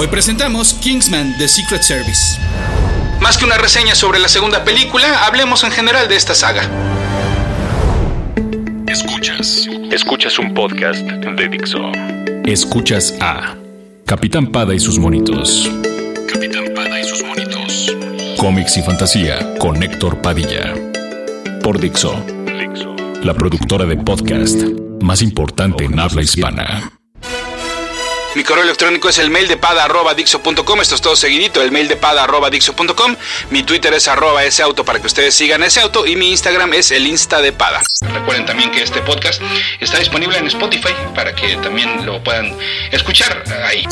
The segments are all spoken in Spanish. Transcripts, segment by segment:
Hoy presentamos Kingsman The Secret Service. Más que una reseña sobre la segunda película, hablemos en general de esta saga. Escuchas. Escuchas un podcast de Dixo. Escuchas a Capitán Pada y sus monitos. Capitán Pada y sus monitos. Cómics y fantasía con Héctor Padilla. Por Dixo. Dixo. La productora de podcast más importante en habla hispana. Mi correo electrónico es el mail de pada arroba dixo.com. Esto es todo seguidito, el mail de pada arroba dixo.com. Mi Twitter es arroba ese auto para que ustedes sigan ese auto. Y mi Instagram es el Insta de pada. Recuerden también que este podcast está disponible en Spotify para que también lo puedan escuchar ahí.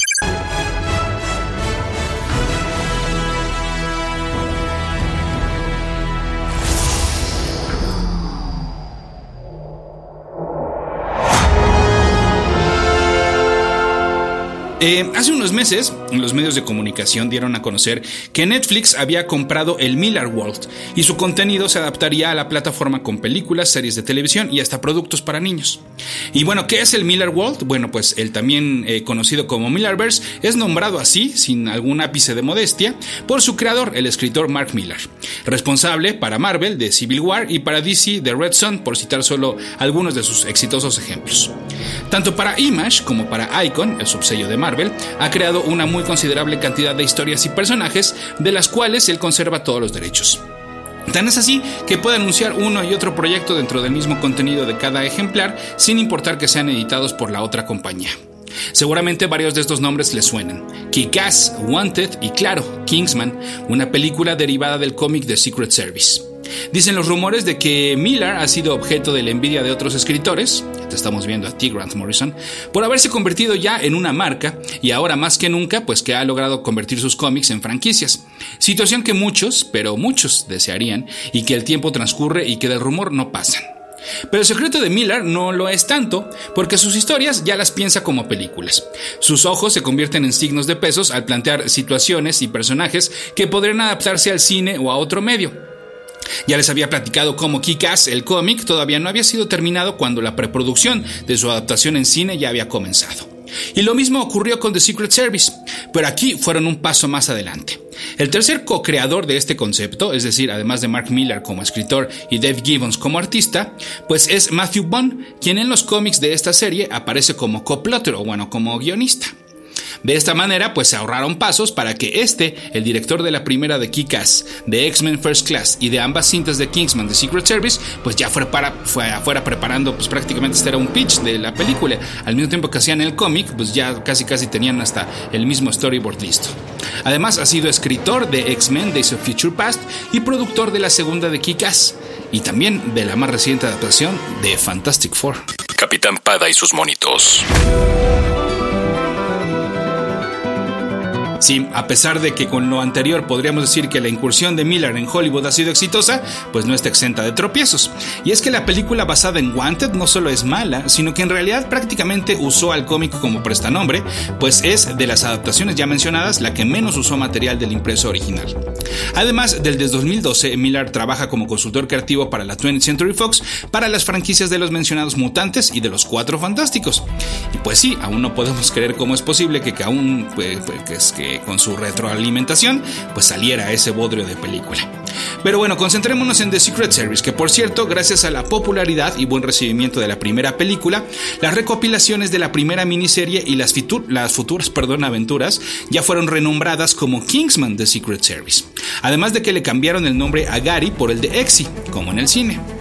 Eh, hace unos meses, los medios de comunicación dieron a conocer que Netflix había comprado el Miller World y su contenido se adaptaría a la plataforma con películas, series de televisión y hasta productos para niños. Y bueno, ¿qué es el Miller World? Bueno, pues el también eh, conocido como Millerverse es nombrado así, sin algún ápice de modestia, por su creador, el escritor Mark Miller, responsable para Marvel de Civil War y para DC de Red Son, por citar solo algunos de sus exitosos ejemplos. Tanto para Image como para Icon, el subsello de Marvel, Marvel, ha creado una muy considerable cantidad de historias y personajes de las cuales él conserva todos los derechos. Tan es así que puede anunciar uno y otro proyecto dentro del mismo contenido de cada ejemplar sin importar que sean editados por la otra compañía. Seguramente varios de estos nombres les suenan. Kick-Ass, Wanted y claro, Kingsman, una película derivada del cómic de Secret Service. Dicen los rumores de que Miller ha sido objeto de la envidia de otros escritores, te estamos viendo a ti Grant Morrison, por haberse convertido ya en una marca y ahora más que nunca pues que ha logrado convertir sus cómics en franquicias. Situación que muchos, pero muchos desearían y que el tiempo transcurre y que del rumor no pasan. Pero el secreto de Miller no lo es tanto, porque sus historias ya las piensa como películas. Sus ojos se convierten en signos de pesos al plantear situaciones y personajes que podrían adaptarse al cine o a otro medio. Ya les había platicado cómo Kick-Ass, el cómic, todavía no había sido terminado cuando la preproducción de su adaptación en cine ya había comenzado. Y lo mismo ocurrió con The Secret Service, pero aquí fueron un paso más adelante. El tercer co-creador de este concepto, es decir, además de Mark Miller como escritor y Dave Gibbons como artista, pues es Matthew Bond, quien en los cómics de esta serie aparece como coplotter o bueno, como guionista. De esta manera, pues se ahorraron pasos para que este, el director de la primera de Kick-Ass, de X-Men First Class y de ambas cintas de Kingsman de Secret Service, pues ya fuera, para, fue afuera preparando, pues prácticamente este era un pitch de la película. Al mismo tiempo que hacían el cómic, pues ya casi casi tenían hasta el mismo storyboard listo. Además, ha sido escritor de X-Men Days of Future Past y productor de la segunda de Kick-Ass y también de la más reciente adaptación de Fantastic Four. Capitán Pada y sus monitos. Sí, a pesar de que con lo anterior podríamos decir que la incursión de Miller en Hollywood ha sido exitosa, pues no está exenta de tropiezos. Y es que la película basada en Wanted no solo es mala, sino que en realidad prácticamente usó al cómic como prestanombre, pues es de las adaptaciones ya mencionadas la que menos usó material del impreso original. Además, desde 2012 Miller trabaja como consultor creativo para la 20th Century Fox para las franquicias de los mencionados mutantes y de los cuatro fantásticos. Y pues sí, aún no podemos creer cómo es posible que, aún pues, pues, que que con su retroalimentación pues saliera ese bodrio de película. Pero bueno, concentrémonos en The Secret Service, que por cierto, gracias a la popularidad y buen recibimiento de la primera película, las recopilaciones de la primera miniserie y las, futuras perdón, aventuras ya fueron renombradas como Kingsman The Secret Service. Además de que le cambiaron el nombre a Gary por el de Exy, como en el cine.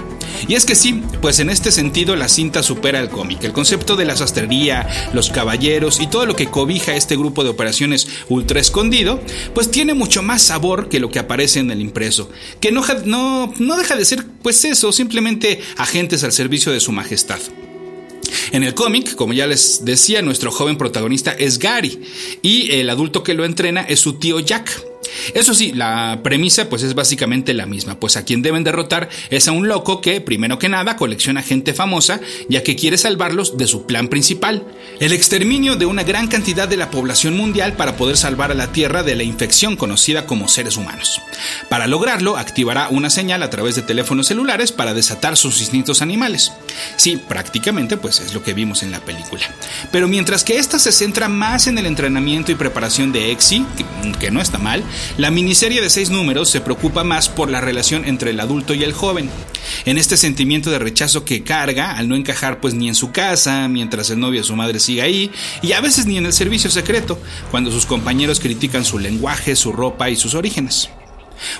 Y es que sí, pues en este sentido la cinta supera el cómic. El concepto de la sastrería, los caballeros y todo lo que cobija este grupo de operaciones ultra escondido, pues tiene mucho más sabor que lo que aparece en el impreso, que no, no, no deja de ser pues eso, simplemente agentes al servicio de su majestad. En el cómic, como ya les decía, nuestro joven protagonista es Gary y el adulto que lo entrena es su tío Jack Eso sí, la premisa pues es básicamente la misma, pues a quien deben derrotar es a un loco que, primero que nada, colecciona gente famosa, ya que quiere salvarlos de su plan principal, el exterminio de una gran cantidad de la población mundial para poder salvar a la Tierra de la infección conocida como seres humanos. Para lograrlo, activará una señal a través de teléfonos celulares para desatar sus instintos animales. Sí, prácticamente pues es lo que vimos en la película. Pero mientras que esta se centra más en el entrenamiento y preparación de Exi, que no está mal, la miniserie de seis números se preocupa más por la relación entre el adulto y el joven, en este sentimiento de rechazo que carga al no encajar pues ni en su casa, mientras el novio o su madre sigue ahí, y a veces ni en el servicio secreto, cuando sus compañeros critican su lenguaje, su ropa y sus orígenes.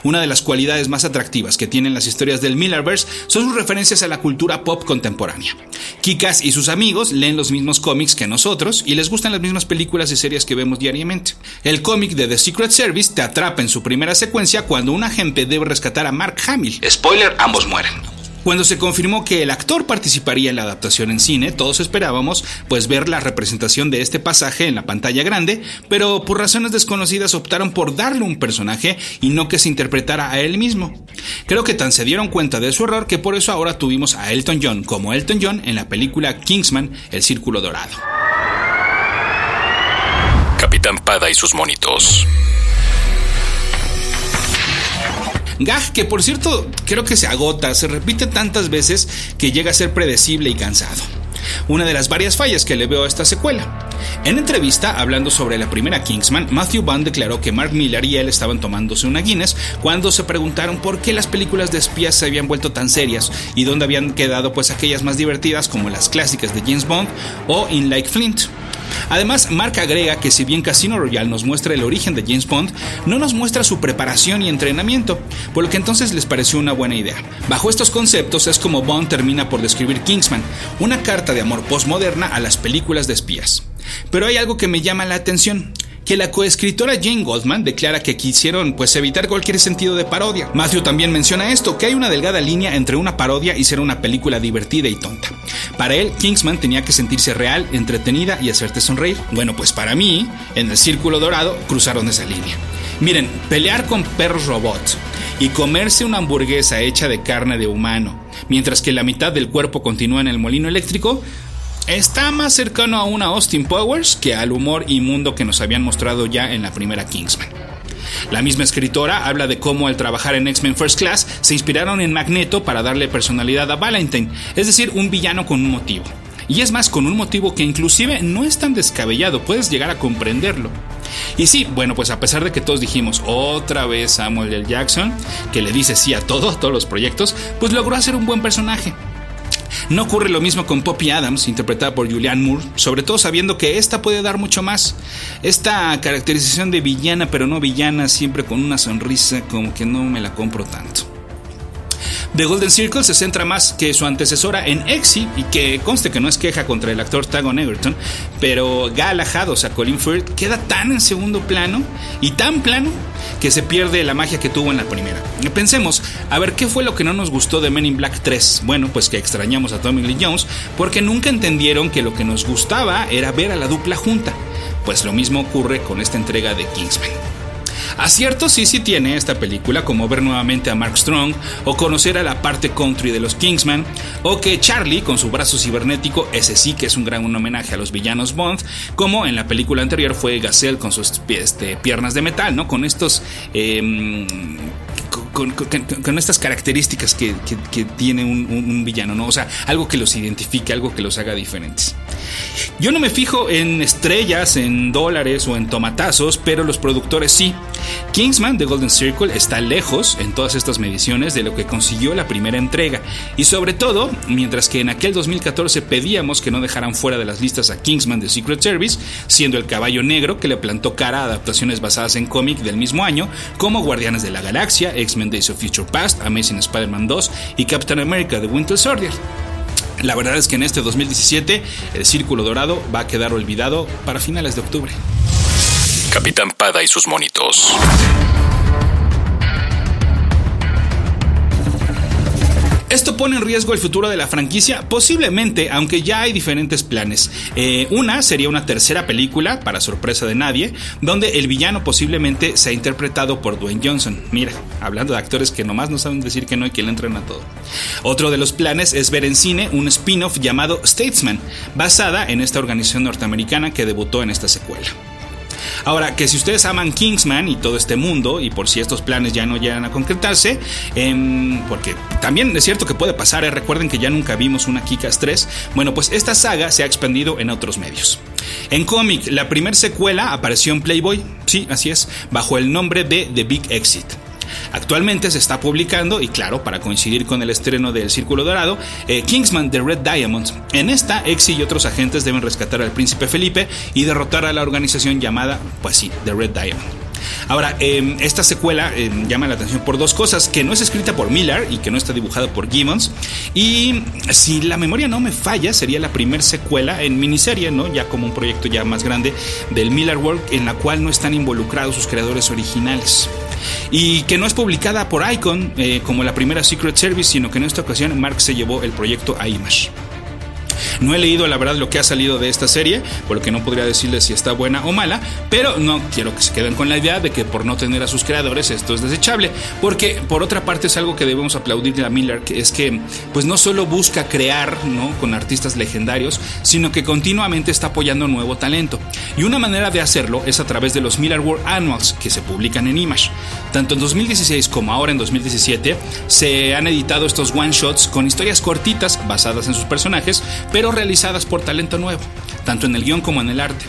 Una de las cualidades más atractivas que tienen las historias del Millerverse son sus referencias a la cultura pop contemporánea. Kikas y sus amigos leen los mismos cómics que nosotros y les gustan las mismas películas y series que vemos diariamente. El cómic de The Secret Service te atrapa en su primera secuencia cuando un agente debe rescatar a Mark Hamill. Spoiler, ambos mueren. Cuando se confirmó que el actor participaría en la adaptación en cine, todos esperábamos pues ver la representación de este pasaje en la pantalla grande, pero por razones desconocidas optaron por darle un personaje y no que se interpretara a él mismo. Creo que tan se dieron cuenta de su error que por eso ahora tuvimos a Elton John como Elton John en la película Kingsman, El Círculo Dorado. Capitán Pada y sus monitos. Gag que por cierto creo que se agota, se repite tantas veces que llega a ser predecible y cansado. Una de las varias fallas que le veo a esta secuela. En entrevista, hablando sobre la primera Kingsman, Matthew Vaughn declaró que Mark Miller y él estaban tomándose una Guinness cuando se preguntaron por qué las películas de espías se habían vuelto tan serias y dónde habían quedado pues aquellas más divertidas como las clásicas de James Bond o In Like Flint. Además, Mark agrega que si bien Casino Royale nos muestra el origen de James Bond, no nos muestra su preparación y entrenamiento, por lo que entonces les pareció una buena idea. Bajo estos conceptos es como Bond termina por describir Kingsman, una carta de amor postmoderna a las películas de espías. Pero hay algo que me llama la atención que la coescritora Jane Goldman declara que quisieron pues evitar cualquier sentido de parodia. Matthew también menciona esto, que hay una delgada línea entre una parodia y ser una película divertida y tonta. Para él, Kingsman tenía que sentirse real, entretenida y hacerte sonreír. Bueno, pues para mí, en el Círculo Dorado cruzaron esa línea. Miren, pelear con perros robots y comerse una hamburguesa hecha de carne de humano, mientras que la mitad del cuerpo continúa en el molino eléctrico, está más cercano a una Austin Powers que al humor inmundo que nos habían mostrado ya en la primera Kingsman. La misma escritora habla de cómo al trabajar en X-Men First Class se inspiraron en Magneto para darle personalidad a Valentine, es decir, un villano con un motivo. Y es más, con un motivo que inclusive no es tan descabellado, puedes llegar a comprenderlo. Y sí, bueno, pues a pesar de que todos dijimos otra vez Samuel L. Jackson, que le dice sí a todo, a todos los proyectos, pues logró hacer un buen personaje. No ocurre lo mismo con Poppy Adams, interpretada por Julianne Moore, sobre todo sabiendo que esta puede dar mucho más. Esta caracterización de villana, pero no villana, siempre con una sonrisa, como que no me la compro tanto. The Golden Circle se centra más que su antecesora en Exy y que conste que no es queja contra el actor Tagon Egerton, pero Galahad, o sea, Colin Firth, queda tan en segundo plano y tan plano que se pierde la magia que tuvo en la primera. Pensemos, a ver qué fue lo que no nos gustó de Men in Black 3. Bueno, pues que extrañamos a Tommy Lee Jones porque nunca entendieron que lo que nos gustaba era ver a la dupla junta. Pues lo mismo ocurre con esta entrega de Kingsman. Acierto sí sí tiene esta película, como ver nuevamente a Mark Strong, o conocer a la parte country de los Kingsman, o que Charlie, con su brazo cibernético, ese sí que es un gran homenaje a los villanos Bond, como en la película anterior fue Gazelle con sus este, piernas de metal, ¿no? Con estos... Em, con, estas características que, tiene un, villano, ¿no? O sea, algo que los identifique, algo que los haga diferentes. Yo no me fijo en estrellas, en dólares o en tomatazos, pero los productores sí. Kingsman de Golden Circle está lejos en todas estas mediciones de lo que consiguió la primera entrega. Y sobre todo, mientras que en aquel 2014 pedíamos que no dejaran fuera de las listas a Kingsman de Secret Service, siendo el caballo negro que le plantó cara a adaptaciones basadas en cómic del mismo año, como Guardianes de la Galaxia, X-Men Days of Future Past, Amazing Spider-Man 2 y Captain America The Winter Soldier. La verdad es que en este 2017 el Círculo Dorado va a quedar olvidado para finales de octubre. Capitán Pada y sus monitos. Esto pone en riesgo el futuro de la franquicia, posiblemente, aunque ya hay diferentes planes. Eh, una sería una tercera película, para sorpresa de nadie, donde el villano posiblemente sea interpretado por Dwayne Johnson. Mira, hablando de actores que nomás no saben decir que no y que le entran a todo. Otro de los planes es ver en cine un spin-off llamado Statesman, basada en esta organización norteamericana que debutó en esta secuela. Ahora, que si ustedes aman Kingsman y todo este mundo, y por si estos planes ya no llegan a concretarse, em, porque también es cierto que puede pasar, eh, recuerden que ya nunca vimos una Kikas 3, bueno, pues esta saga se ha expandido en otros medios. En cómic, la primera secuela apareció en Playboy, sí, así es, bajo el nombre de The Big Exit. Actualmente se está publicando, y claro, para coincidir con el estreno del Círculo Dorado, eh, Kingsman The Red Diamond. En esta, Exy y otros agentes deben rescatar al príncipe Felipe y derrotar a la organización llamada, pues sí, The Red Diamond. Ahora, em, esta secuela em, llama la atención por dos cosas, que no es escrita por Miller y que no está dibujado por Gibbons. Y si la memoria no me falla, sería la primera secuela en miniserie, ¿no? Ya como un proyecto ya más grande del Miller World en la cual no están involucrados sus creadores originales y que no es publicada por Icon eh, como la primera Secret Service, sino que en esta ocasión Mark se llevó el proyecto a Image. No he leído la verdad lo que ha salido de esta serie, por lo que no podría decirles si está buena o mala, pero no quiero que se queden con la idea de que por no tener a sus creadores esto es desechable, porque por otra parte es algo que debemos aplaudir a Miller, que es que pues no solo busca crear ¿no? con artistas legendarios, sino que continuamente está apoyando nuevo talento. Y una manera de hacerlo es a través de los Miller World Annuals que se publican en Image. Tanto en 2016 como ahora en 2017 se han editado estos one shots con historias cortitas basadas en sus personajes, pero realizadas por talento nuevo, tanto en el guion como en el arte.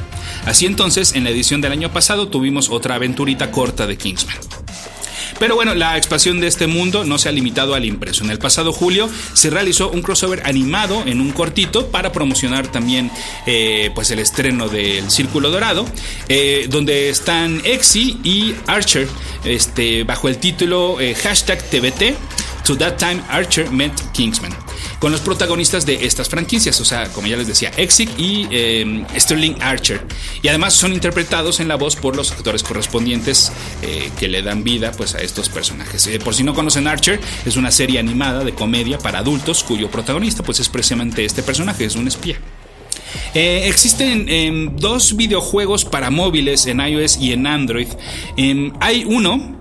Así entonces, en la edición del año pasado tuvimos otra aventurita corta de Kingsman. Pero bueno, la expansión de este mundo no se ha limitado al impreso. En el pasado julio se realizó un crossover animado en un cortito para promocionar también eh, pues el estreno del Círculo Dorado, eh, donde están Exy y Archer este, bajo el título eh, hashtag TBT. To That Time Archer Met Kingsman con los protagonistas de estas franquicias, o sea, como ya les decía, Exit y em, Sterling Archer. Y además son interpretados en la voz por los actores correspondientes eh, que le dan vida pues, a estos personajes. Eh, por si no conocen Archer, es una serie animada de comedia para adultos cuyo protagonista pues, es precisamente este personaje, es un espía. Eh, existen em, dos videojuegos para móviles en iOS y en Android. Em, hay uno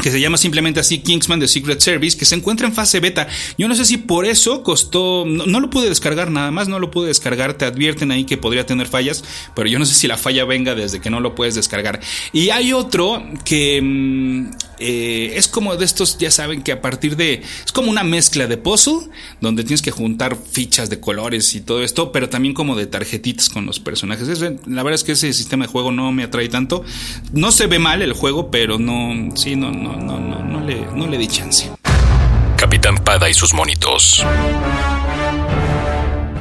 que se llama simplemente así Kingsman The Secret Service, que se encuentra en fase beta. Yo no sé si por eso costó, no, lo pude descargar nada más, no lo pude descargar, te advierten ahí que podría tener fallas, pero yo no sé si la falla venga desde que no lo puedes descargar. Y hay otro que mm, eh, es como de estos, ya saben que a partir de, es como una mezcla de puzzle, donde tienes que juntar fichas de colores y todo esto, pero también como de tarjetitas con los personajes. la verdad es que ese sistema de juego no me atrae tanto. No se ve mal el juego, pero no, sí, no, no, no, no, no le, no le di chance. Capitán Pada y sus monitos.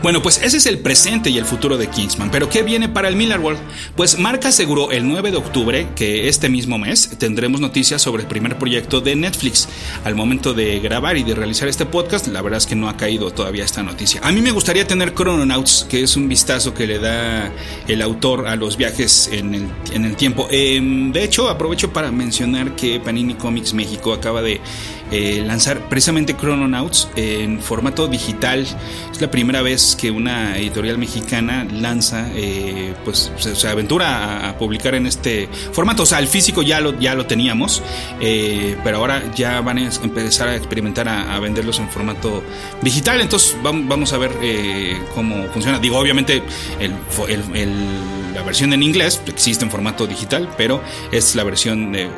Bueno, pues ese es el presente y el futuro de Kingsman. Pero ¿qué viene para el Miller World? Pues Mark aseguró el 9 de octubre que este mismo mes tendremos noticias sobre el primer proyecto de Netflix. Al momento de grabar y de realizar este podcast, la verdad es que no ha caído todavía esta noticia. A mí me gustaría tener Chrononauts, que es un vistazo que le da el autor a los viajes en el, tiempo. Em, de hecho, aprovecho para mencionar que Panini Comics México acaba de eh, lanzar precisamente Chrononauts en formato digital. Es la primera vez que una editorial mexicana lanza, eh, pues se, aventura a, publicar en este formato. O sea, el físico ya lo, ya lo teníamos, eh, pero ahora ya van a empezar a experimentar a, venderlos en formato digital. Entonces vamos, a ver cómo funciona. Digo, obviamente la versión en inglés existe en formato digital, pero es la versión de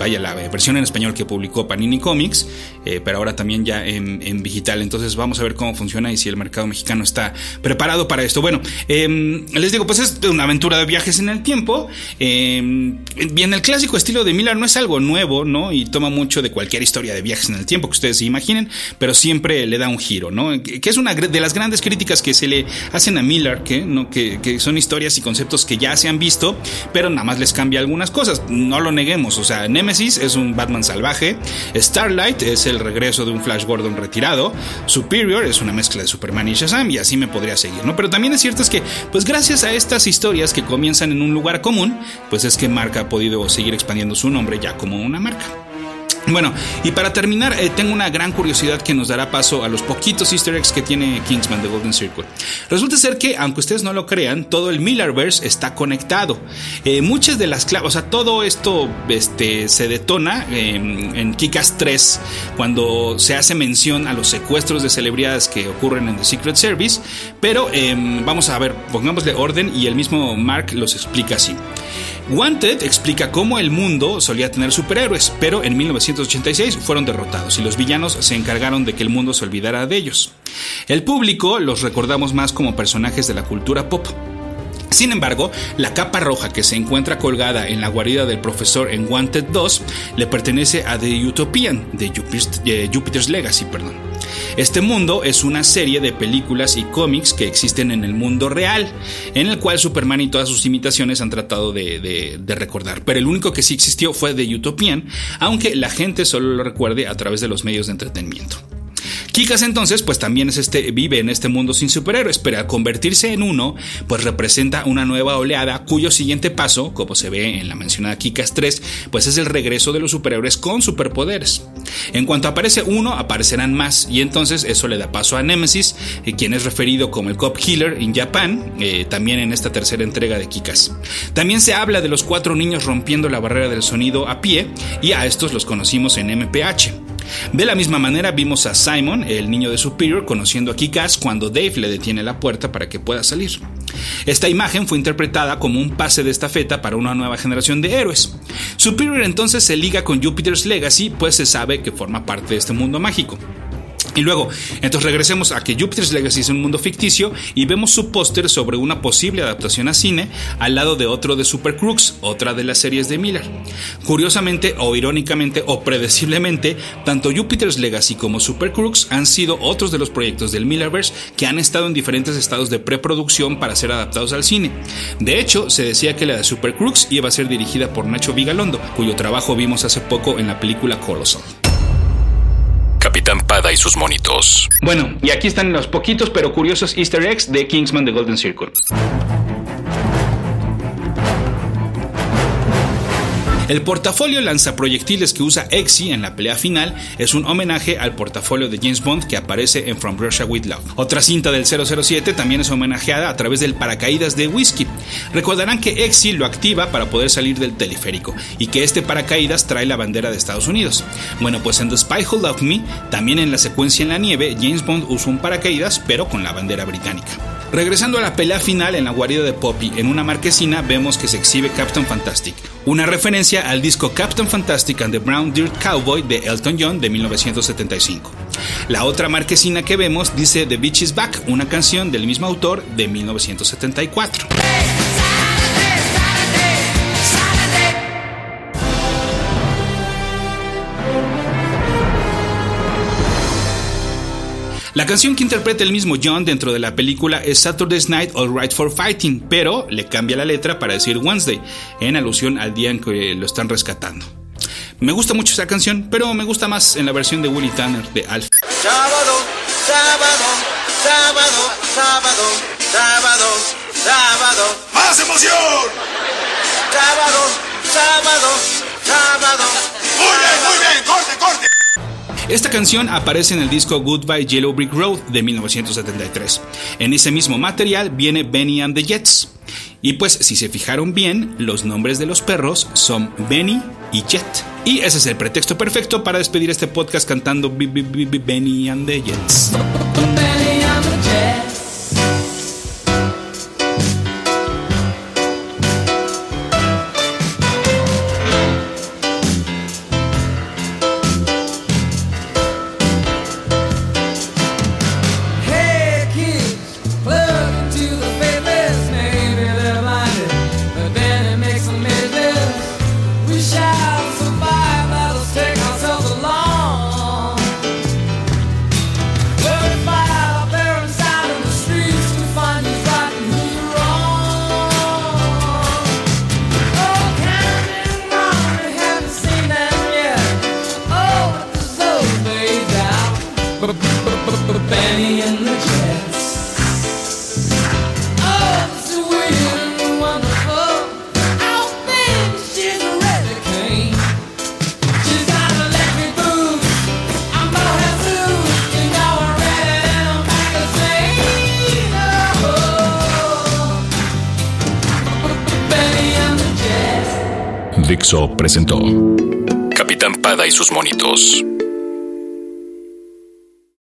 vaya, la versión en español que publicó Panini Comics, eh, pero ahora también ya en, digital. Entonces vamos a ver cómo funciona y si el mercado mexicano está preparado para esto. Bueno, em, les digo, pues es una aventura de viajes en el tiempo. Eh, bien, el clásico estilo de Miller no es algo nuevo, ¿no? Y toma mucho de cualquier historia de viajes en el tiempo que ustedes se imaginen, pero siempre le da un giro, ¿no? Que es una de las grandes críticas que se le hacen a Miller, que, ¿no? que, que son historias y conceptos que ya se han visto, pero nada más les cambia algunas cosas. No lo neguemos, o sea, Nemesis es un Batman salvaje, Starlight es el regreso de un Flash Gordon retirado, Superior es una mezcla de Superman y Shazam y así me podría seguir, ¿no? Pero también es cierto es que, pues gracias a estas historias que comienzan en un lugar común, pues es que Mark ha podido seguir expandiendo su nombre ya como una marca. Bueno, y para terminar, eh, tengo una gran curiosidad que nos dará paso a los poquitos easter eggs que tiene Kingsman de Golden Circle. Resulta ser que, aunque ustedes no lo crean, todo el Millerverse está conectado. Eh, muchas de las claves, o sea, todo esto este, se detona en Kikas 3 cuando se hace mención a los secuestros de celebridades que ocurren en The Secret Service, pero em, vamos a ver, pongámosle orden y el mismo Mark los explica así. Wanted explica cómo el mundo solía tener superhéroes, pero en 1986 fueron derrotados y los villanos se encargaron de que el mundo se olvidara de ellos. El público los recordamos más como personajes de la cultura pop. Sin embargo, la capa roja que se encuentra colgada en la guarida del profesor en Wanted 2 le pertenece a The Utopian de Jupiter's Legacy. Perdón. Este mundo es una serie de películas y cómics que existen en el mundo real, en el cual Superman y todas sus imitaciones han tratado de, recordar. Pero el único que sí existió fue The Utopian, aunque la gente solo lo recuerde a través de los medios de entretenimiento. Kikas entonces pues también es este, vive en este mundo sin superhéroes, pero al convertirse en uno pues representa una nueva oleada cuyo siguiente paso, como se ve en la mencionada Kikas 3, pues es el regreso de los superhéroes con superpoderes. En cuanto aparece uno, aparecerán más y entonces eso le da paso a Nemesis, eh, quien es referido como el Cop Killer en Japan, eh, también en esta tercera entrega de Kikas. También se habla de los cuatro niños rompiendo la barrera del sonido a pie y a estos los conocimos en MPH. De la misma manera vimos a Simon, el niño de Superior, conociendo a Kikas cuando Dave le detiene la puerta para que pueda salir. Esta imagen fue interpretada como un pase de estafeta para una nueva generación de héroes. Superior entonces se liga con Jupiter's Legacy, pues se sabe que forma parte de este mundo mágico. Y luego, entonces regresemos a que Jupiter's Legacy es un mundo ficticio y vemos su póster sobre una posible adaptación a cine al lado de otro de Super Crooks, otra de las series de Miller. Curiosamente o irónicamente o predeciblemente, tanto Jupiter's Legacy como Super Crooks han sido otros de los proyectos del Millerverse que han estado en diferentes estados de preproducción para ser adaptados al cine. De hecho, se decía que la de Super Crooks iba a ser dirigida por Nacho Vigalondo, cuyo trabajo vimos hace poco en la película Colossal. Capitán Pada y sus monitos. Bueno, y aquí están los poquitos pero curiosos easter eggs de Kingsman The Golden Circle. El portafolio lanzaproyectiles que usa Exy en la pelea final es un homenaje al portafolio de James Bond que aparece en From Russia with Love. Otra cinta del 007 también es homenajeada a través del paracaídas de Whiskey. Recordarán que Exy lo activa para poder salir del teleférico y que este paracaídas trae la bandera de Estados Unidos. Bueno, pues en The Spy Who Loved Me, también en la secuencia en la nieve, James Bond usa un paracaídas pero con la bandera británica. Regresando a la pelea final en la guarida de Poppy, en una marquesina vemos que se exhibe Captain Fantastic, una referencia al disco Captain Fantastic and the Brown Dirt Cowboy de Elton John de 1975. La otra marquesina que vemos dice The Beach is Back, una canción del mismo autor de 1974. La canción que interpreta el mismo John dentro de la película es Saturday's Night All Right for Fighting, pero le cambia la letra para decir Wednesday, en alusión al día en que lo están rescatando. Me gusta mucho esa canción, pero me gusta más en la versión de Willie Tanner de Alf. Sábado, sábado, sábado, sábado, sábado, sábado. ¡Más emoción! Sábado, sábado, sábado. Muy bien, muy bien, corte, corte. Esta canción aparece en el disco Goodbye Yellow Brick Road de 1973. En ese mismo material viene Benny and the Jets. Y pues si se fijaron bien, los nombres de los perros son Benny y Jet. Y ese es el pretexto perfecto para despedir este podcast cantando Benny and the Jets. Presentó Capitán Pada y sus monitos.